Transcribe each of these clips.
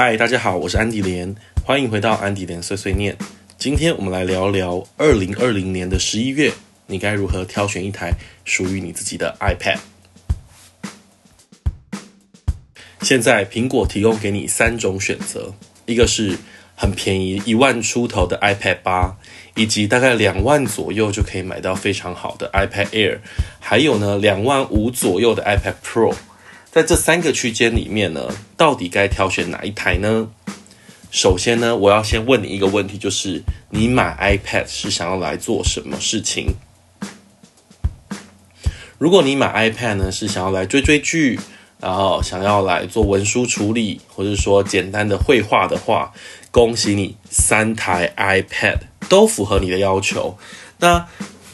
嗨，大家好，我是安迪莲，欢迎回到安迪莲碎碎念。今天我们来聊聊二零二零年的十一月，你该如何挑选一台属于你自己的 iPad？现在苹果提供给你三种选择，一个是很便宜一万出头的 iPad 八，以及大概两万左右就可以买到非常好的 iPad Air，还有呢两万五左右的 iPad Pro。在这三个区间里面呢，到底该挑选哪一台呢？首先呢，我要先问你一个问题，就是你买 iPad 是想要来做什么事情？如果你买 iPad 呢，是想要来追追剧，然后想要来做文书处理，或者说简单的绘画的话，恭喜你，三台 iPad 都符合你的要求。那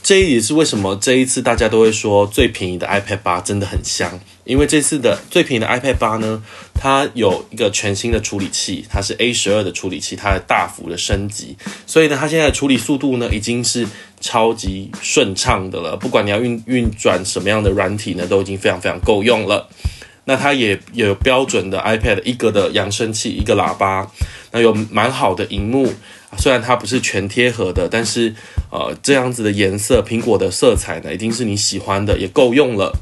这也是为什么这一次大家都会说最便宜的 iPad 八真的很香，因为这次的最便宜的 iPad 八呢，它有一个全新的处理器，它是 A 十二的处理器，它的大幅的升级，所以呢，它现在的处理速度呢已经是超级顺畅的了，不管你要运运转什么样的软体呢，都已经非常非常够用了。那它也有标准的 iPad 一个的扬声器，一个喇叭，那有蛮好的荧幕。虽然它不是全贴合的，但是呃这样子的颜色，苹果的色彩呢，一定是你喜欢的，也够用了。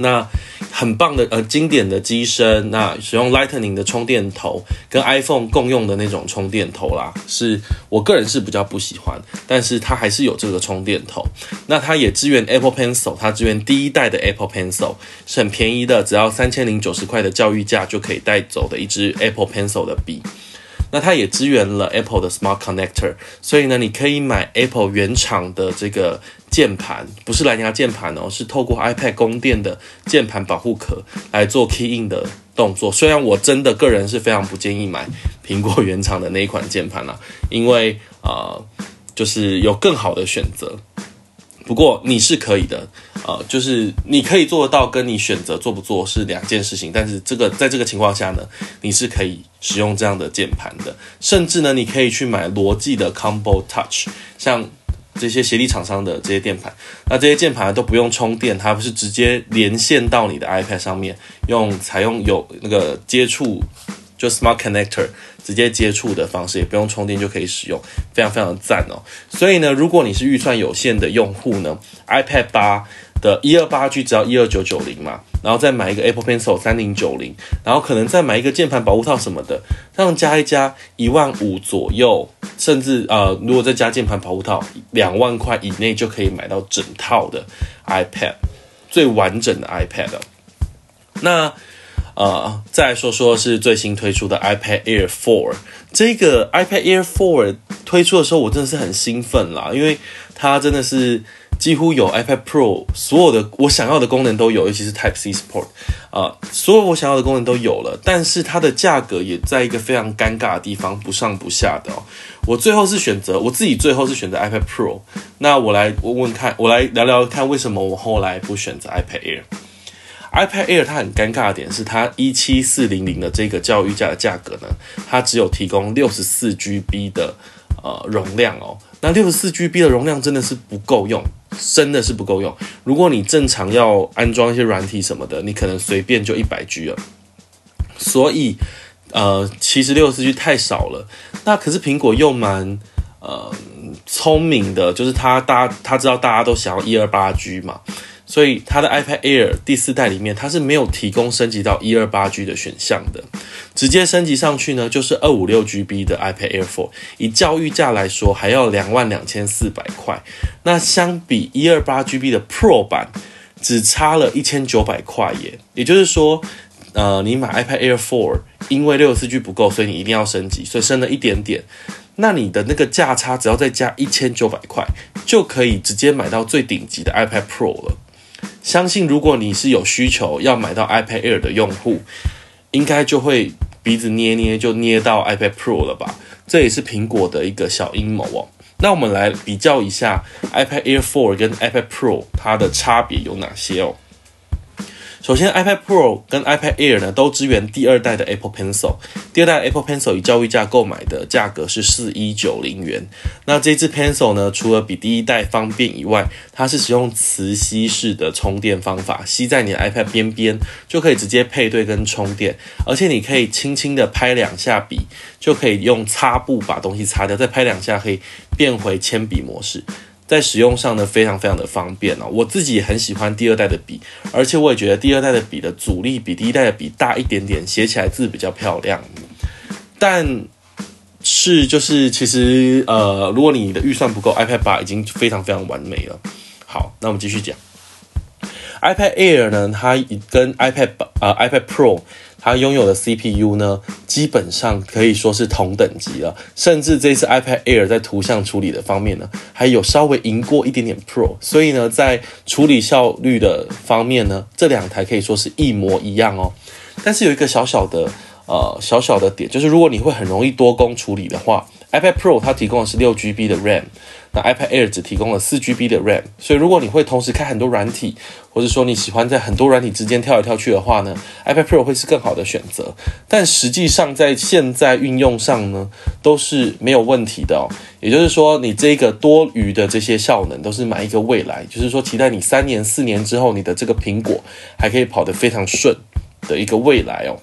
那很棒的呃经典的机身，那使用 Lightning 的充电头，跟 iPhone 共用的那种充电头啦，是我个人是比较不喜欢，但是它还是有这个充电头。那它也支援 Apple Pencil，它支援第一代的 Apple Pencil，是很便宜的，只要三千零九十块的教育价就可以带走的一支 Apple Pencil 的笔。那它也支援了 Apple 的 Smart Connector，所以呢，你可以买 Apple 原厂的这个键盘，不是蓝牙键盘哦，是透过 iPad 供电的键盘保护壳来做 Key In 的动作。虽然我真的个人是非常不建议买苹果原厂的那一款键盘啦，因为呃，就是有更好的选择。不过你是可以的，呃，就是你可以做得到，跟你选择做不做是两件事情。但是这个在这个情况下呢，你是可以使用这样的键盘的，甚至呢，你可以去买罗技的 Combo Touch，像这些协力厂商的这些键盘，那这些键盘都不用充电，它不是直接连线到你的 iPad 上面，用采用有那个接触。就 Smart Connector 直接接触的方式，也不用充电就可以使用，非常非常赞哦。所以呢，如果你是预算有限的用户呢，iPad 八的一二八 G 只要一二九九零嘛，然后再买一个 Apple Pencil 三零九零，然后可能再买一个键盘保护套什么的，这样加一加一万五左右，甚至呃，如果再加键盘保护套，两万块以内就可以买到整套的 iPad，最完整的 iPad。那呃，再说说是最新推出的 iPad Air 4。这个 iPad Air 4推出的时候，我真的是很兴奋啦，因为它真的是几乎有 iPad Pro 所有的我想要的功能都有，尤其是 Type C support 啊，所有我想要的功能都有了。但是它的价格也在一个非常尴尬的地方，不上不下的哦。我最后是选择我自己最后是选择 iPad Pro。那我来问问看，我来聊聊看为什么我后来不选择 iPad Air。iPad Air 它很尴尬的点是，它一七四零零的这个教育价的价格呢，它只有提供六十四 GB 的呃容量哦。那六十四 GB 的容量真的是不够用，真的是不够用。如果你正常要安装一些软体什么的，你可能随便就一百 G 了。所以呃，其实六十四 G 太少了。那可是苹果又蛮呃聪明的，就是它大家他知道大家都想要一二八 G 嘛。所以它的 iPad Air 第四代里面，它是没有提供升级到一二八 G 的选项的，直接升级上去呢，就是二五六 GB 的 iPad Air 4，以教育价来说，还要两万两千四百块。那相比一二八 GB 的 Pro 版，只差了一千九百块耶。也就是说，呃，你买 iPad Air 4，因为六十四 G 不够，所以你一定要升级，所以升了一点点。那你的那个价差，只要再加一千九百块，就可以直接买到最顶级的 iPad Pro 了。相信如果你是有需求要买到 iPad Air 的用户，应该就会鼻子捏捏就捏到 iPad Pro 了吧？这也是苹果的一个小阴谋哦。那我们来比较一下 iPad Air 4跟 iPad Pro 它的差别有哪些哦？首先，iPad Pro 跟 iPad Air 呢都支援第二代的 Apple Pencil。第二代 Apple Pencil 以教育价购买的价格是四一九零元。那这支 Pencil 呢，除了比第一代方便以外，它是使用磁吸式的充电方法，吸在你的 iPad 边边就可以直接配对跟充电，而且你可以轻轻的拍两下笔，就可以用擦布把东西擦掉，再拍两下可以变回铅笔模式。在使用上呢，非常非常的方便哦。我自己也很喜欢第二代的笔，而且我也觉得第二代的笔的阻力比第一代的笔大一点点，写起来字比较漂亮。但是就是其实呃，如果你的预算不够，iPad 八已经非常非常完美了。好，那我们继续讲 iPad Air 呢，它跟 iPad 呃 iPad Pro。它拥有的 CPU 呢，基本上可以说是同等级了，甚至这次 iPad Air 在图像处理的方面呢，还有稍微赢过一点点 Pro，所以呢，在处理效率的方面呢，这两台可以说是一模一样哦。但是有一个小小的呃小小的点，就是如果你会很容易多工处理的话，iPad Pro 它提供的是六 GB 的 RAM。那 iPad Air 只提供了四 GB 的 RAM，所以如果你会同时开很多软体，或者说你喜欢在很多软体之间跳来跳去的话呢，iPad Pro 会是更好的选择。但实际上在现在运用上呢，都是没有问题的哦。也就是说，你这个多余的这些效能都是买一个未来，就是说期待你三年、四年之后，你的这个苹果还可以跑得非常顺的一个未来哦。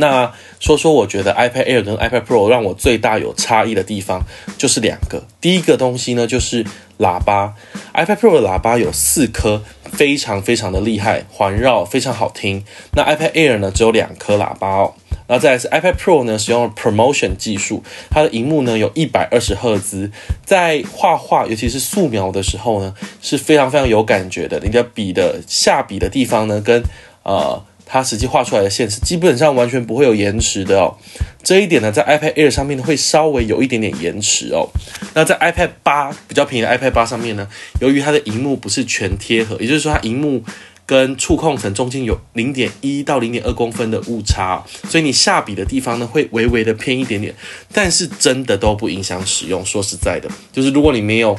那说说，我觉得 iPad Air 跟 iPad Pro 让我最大有差异的地方就是两个。第一个东西呢，就是喇叭。iPad Pro 的喇叭有四颗，非常非常的厉害，环绕非常好听。那 iPad Air 呢，只有两颗喇叭哦。然后再来是 iPad Pro 呢，使用了 Promotion 技术，它的荧幕呢有一百二十赫兹，在画画，尤其是素描的时候呢，是非常非常有感觉的。你的笔的下笔的地方呢，跟呃。它实际画出来的线是基本上完全不会有延迟的哦，这一点呢，在 iPad Air 上面会稍微有一点点延迟哦。那在 iPad 八比较便宜的 iPad 八上面呢，由于它的荧幕不是全贴合，也就是说它荧幕跟触控层中间有零点一到零点二公分的误差，所以你下笔的地方呢会微微的偏一点点，但是真的都不影响使用。说实在的，就是如果你没有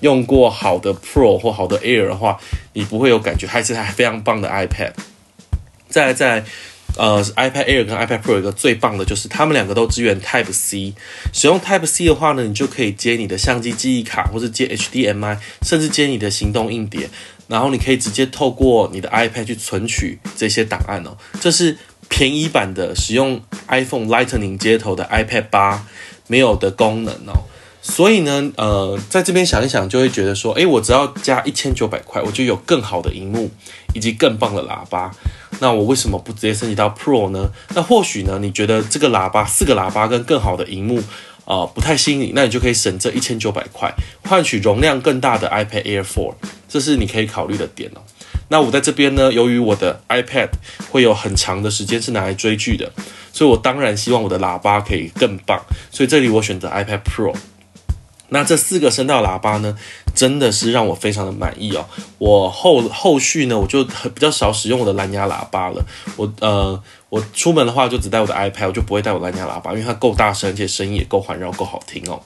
用过好的 Pro 或好的 Air 的话，你不会有感觉，还是台非常棒的 iPad。再在呃，iPad Air 跟 iPad Pro 一个最棒的就是，它们两个都支援 Type C。使用 Type C 的话呢，你就可以接你的相机记忆卡，或者接 HDMI，甚至接你的行动硬碟。然后你可以直接透过你的 iPad 去存取这些档案哦。这是便宜版的使用 iPhone Lightning 接头的 iPad 八没有的功能哦。所以呢，呃，在这边想一想，就会觉得说，诶，我只要加一千九百块，我就有更好的荧幕以及更棒的喇叭。那我为什么不直接升级到 Pro 呢？那或许呢，你觉得这个喇叭四个喇叭跟更好的荧幕啊不太吸引你，那你就可以省这一千九百块，换取容量更大的 iPad Air 4，这是你可以考虑的点哦。那我在这边呢，由于我的 iPad 会有很长的时间是拿来追剧的，所以我当然希望我的喇叭可以更棒，所以这里我选择 iPad Pro。那这四个声道喇叭呢，真的是让我非常的满意哦。我后后续呢，我就比较少使用我的蓝牙喇叭了。我呃，我出门的话就只带我的 iPad，我就不会带我蓝牙喇叭，因为它够大声，而且声音也够环绕，够好听哦。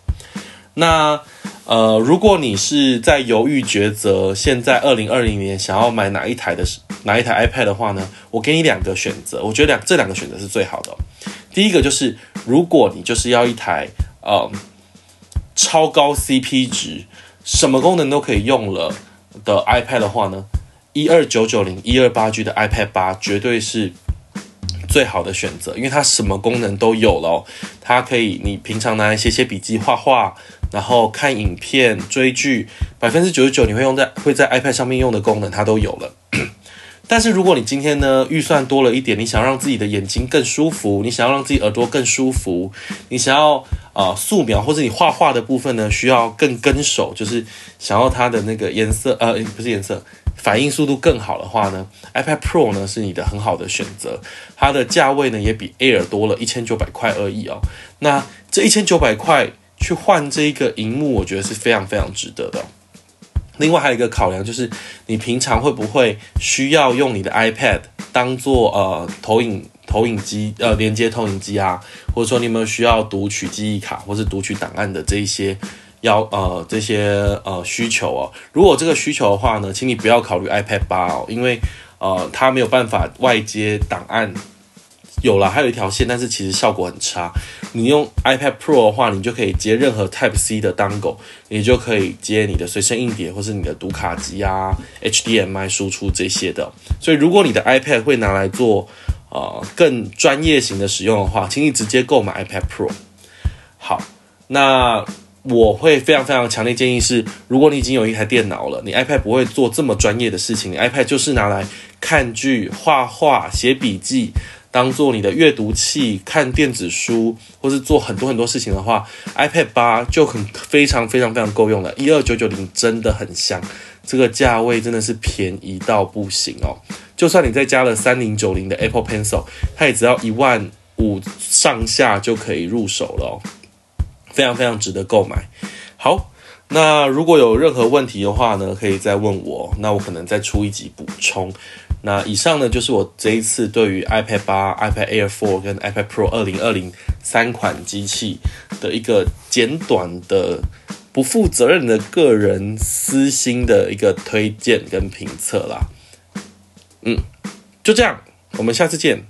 那呃，如果你是在犹豫抉择，现在二零二零年想要买哪一台的哪一台 iPad 的话呢，我给你两个选择，我觉得两这两个选择是最好的。第一个就是，如果你就是要一台呃。超高 CP 值，什么功能都可以用了的 iPad 的话呢，一二九九零一二八 G 的 iPad 八绝对是最好的选择，因为它什么功能都有了。它可以你平常拿来写写笔记、画画，然后看影片、追剧，百分之九十九你会用在会在 iPad 上面用的功能它都有了。但是如果你今天呢预算多了一点，你想让自己的眼睛更舒服，你想要让自己耳朵更舒服，你想要啊素描或者你画画的部分呢需要更跟手，就是想要它的那个颜色呃不是颜色反应速度更好的话呢，iPad Pro 呢是你的很好的选择，它的价位呢也比 Air 多了一千九百块而已哦。那这一千九百块去换这一个荧幕，我觉得是非常非常值得的。另外还有一个考量就是，你平常会不会需要用你的 iPad 当做呃投影投影机呃连接投影机啊，或者说你有没有需要读取记忆卡或是读取档案的这一些要呃这些呃需求哦？如果这个需求的话呢，请你不要考虑 iPad 八哦，因为呃，它没有办法外接档案。有了，还有一条线，但是其实效果很差。你用 iPad Pro 的话，你就可以接任何 Type C 的 dongle，你就可以接你的随身硬碟或是你的读卡机啊、HDMI 输出这些的。所以，如果你的 iPad 会拿来做呃更专业型的使用的话，请你直接购买 iPad Pro。好，那我会非常非常强烈建议是，如果你已经有一台电脑了，你 iPad 不会做这么专业的事情，你 iPad 就是拿来看剧、画画、写笔记。当做你的阅读器看电子书，或是做很多很多事情的话，iPad 八就很非常非常非常够用了。一二九九零真的很香，这个价位真的是便宜到不行哦。就算你再加了三零九零的 Apple Pencil，它也只要一万五上下就可以入手了，非常非常值得购买。好。那如果有任何问题的话呢，可以再问我，那我可能再出一集补充。那以上呢就是我这一次对于 iPad 八、iPad Air 4跟 iPad Pro 二零二零三款机器的一个简短的、不负责任的个人私心的一个推荐跟评测啦。嗯，就这样，我们下次见。